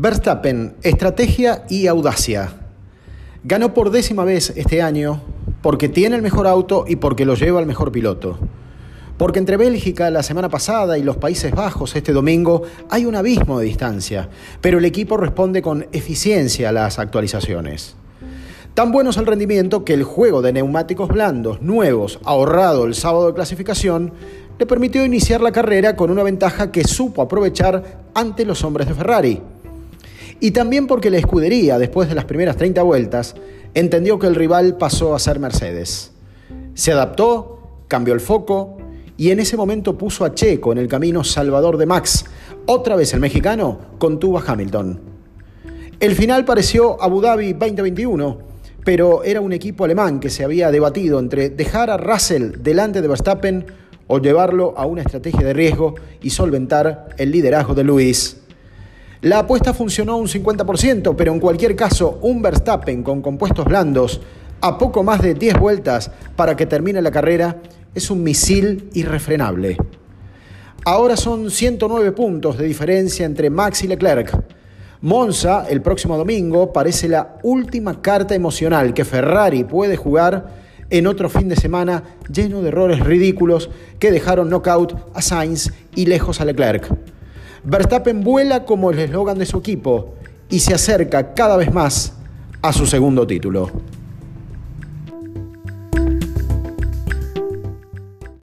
Verstappen, estrategia y audacia. Ganó por décima vez este año porque tiene el mejor auto y porque lo lleva el mejor piloto. Porque entre Bélgica la semana pasada y los Países Bajos este domingo hay un abismo de distancia, pero el equipo responde con eficiencia a las actualizaciones. Tan bueno es el rendimiento que el juego de neumáticos blandos nuevos ahorrado el sábado de clasificación le permitió iniciar la carrera con una ventaja que supo aprovechar ante los hombres de Ferrari. Y también porque la escudería, después de las primeras 30 vueltas, entendió que el rival pasó a ser Mercedes. Se adaptó, cambió el foco y en ese momento puso a Checo en el camino salvador de Max. Otra vez el mexicano contuvo a Hamilton. El final pareció Abu Dhabi 2021, pero era un equipo alemán que se había debatido entre dejar a Russell delante de Verstappen o llevarlo a una estrategia de riesgo y solventar el liderazgo de Luis. La apuesta funcionó un 50%, pero en cualquier caso, un Verstappen con compuestos blandos a poco más de 10 vueltas para que termine la carrera es un misil irrefrenable. Ahora son 109 puntos de diferencia entre Max y Leclerc. Monza, el próximo domingo, parece la última carta emocional que Ferrari puede jugar en otro fin de semana lleno de errores ridículos que dejaron knockout a Sainz y lejos a Leclerc. Verstappen vuela como el eslogan de su equipo y se acerca cada vez más a su segundo título.